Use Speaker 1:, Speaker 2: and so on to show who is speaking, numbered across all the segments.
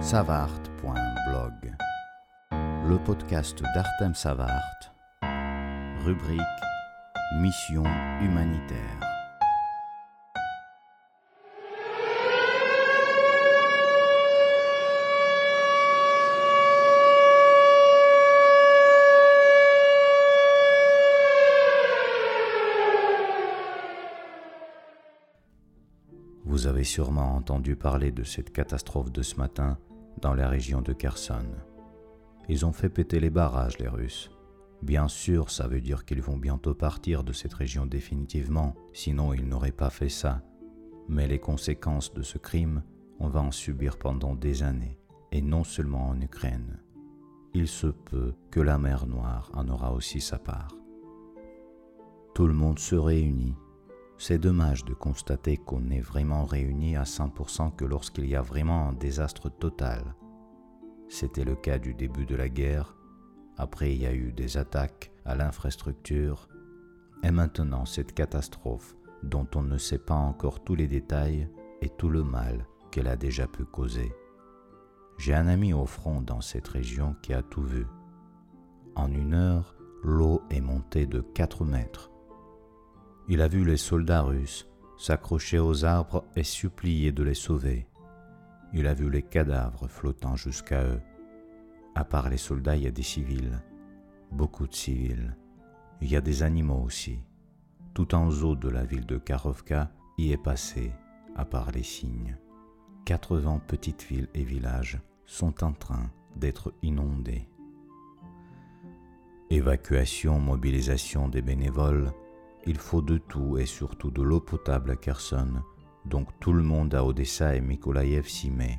Speaker 1: savart.blog, le podcast d'Artem Savart, rubrique Mission humanitaire. Vous avez sûrement entendu parler de cette catastrophe de ce matin dans la région de Kherson. Ils ont fait péter les barrages, les Russes. Bien sûr, ça veut dire qu'ils vont bientôt partir de cette région définitivement, sinon ils n'auraient pas fait ça. Mais les conséquences de ce crime, on va en subir pendant des années, et non seulement en Ukraine. Il se peut que la mer Noire en aura aussi sa part. Tout le monde se réunit c'est dommage de constater qu'on est vraiment réunis à 100% que lorsqu'il y a vraiment un désastre total. C'était le cas du début de la guerre, après il y a eu des attaques à l'infrastructure, et maintenant cette catastrophe dont on ne sait pas encore tous les détails et tout le mal qu'elle a déjà pu causer. J'ai un ami au front dans cette région qui a tout vu. En une heure, l'eau est montée de 4 mètres il a vu les soldats russes s'accrocher aux arbres et supplier de les sauver. Il a vu les cadavres flottant jusqu'à eux. À part les soldats, il y a des civils, beaucoup de civils. Il y a des animaux aussi. Tout en haut de la ville de Karovka y est passé, à part les cygnes. 80 petites villes et villages sont en train d'être inondés. Évacuation, mobilisation des bénévoles, il faut de tout et surtout de l'eau potable à Kherson, donc tout le monde à Odessa et Mykolaïev s'y met.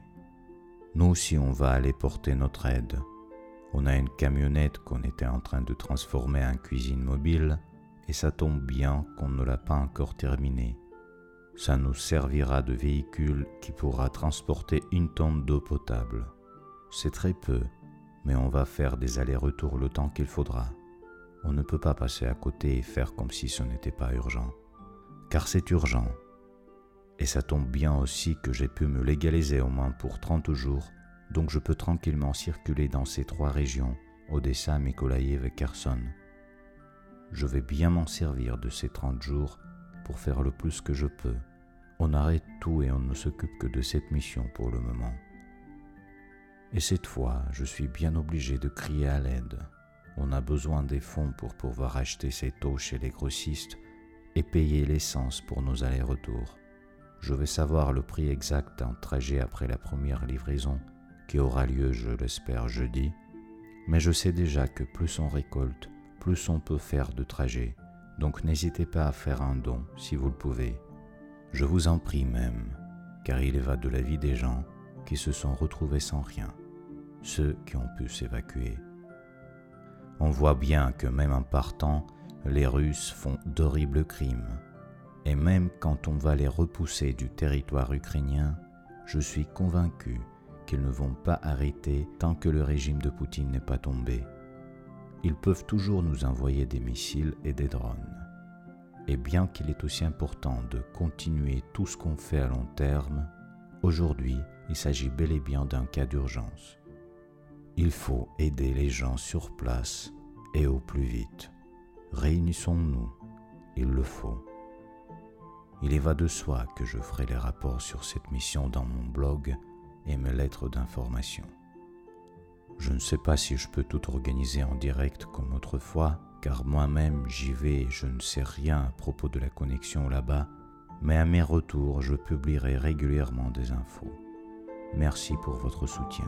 Speaker 1: Nous aussi on va aller porter notre aide. On a une camionnette qu'on était en train de transformer en cuisine mobile et ça tombe bien qu'on ne l'a pas encore terminée. Ça nous servira de véhicule qui pourra transporter une tonne d'eau potable. C'est très peu, mais on va faire des allers-retours le temps qu'il faudra. On ne peut pas passer à côté et faire comme si ce n'était pas urgent. Car c'est urgent. Et ça tombe bien aussi que j'ai pu me légaliser au moins pour 30 jours, donc je peux tranquillement circuler dans ces trois régions, Odessa, Mykolaïev et Kherson. Je vais bien m'en servir de ces 30 jours pour faire le plus que je peux. On arrête tout et on ne s'occupe que de cette mission pour le moment. Et cette fois, je suis bien obligé de crier à l'aide on a besoin des fonds pour pouvoir acheter cette eau chez les grossistes et payer l'essence pour nos allers-retours. Je vais savoir le prix exact d'un trajet après la première livraison qui aura lieu, je l'espère, jeudi, mais je sais déjà que plus on récolte, plus on peut faire de trajets, donc n'hésitez pas à faire un don si vous le pouvez. Je vous en prie même, car il va de la vie des gens qui se sont retrouvés sans rien, ceux qui ont pu s'évacuer on voit bien que même en partant, les Russes font d'horribles crimes. Et même quand on va les repousser du territoire ukrainien, je suis convaincu qu'ils ne vont pas arrêter tant que le régime de Poutine n'est pas tombé. Ils peuvent toujours nous envoyer des missiles et des drones. Et bien qu'il est aussi important de continuer tout ce qu'on fait à long terme, aujourd'hui il s'agit bel et bien d'un cas d'urgence. Il faut aider les gens sur place et au plus vite. Réunissons-nous, il le faut. Il y va de soi que je ferai les rapports sur cette mission dans mon blog et mes lettres d'information. Je ne sais pas si je peux tout organiser en direct comme autrefois, car moi-même j'y vais et je ne sais rien à propos de la connexion là-bas, mais à mes retours je publierai régulièrement des infos. Merci pour votre soutien.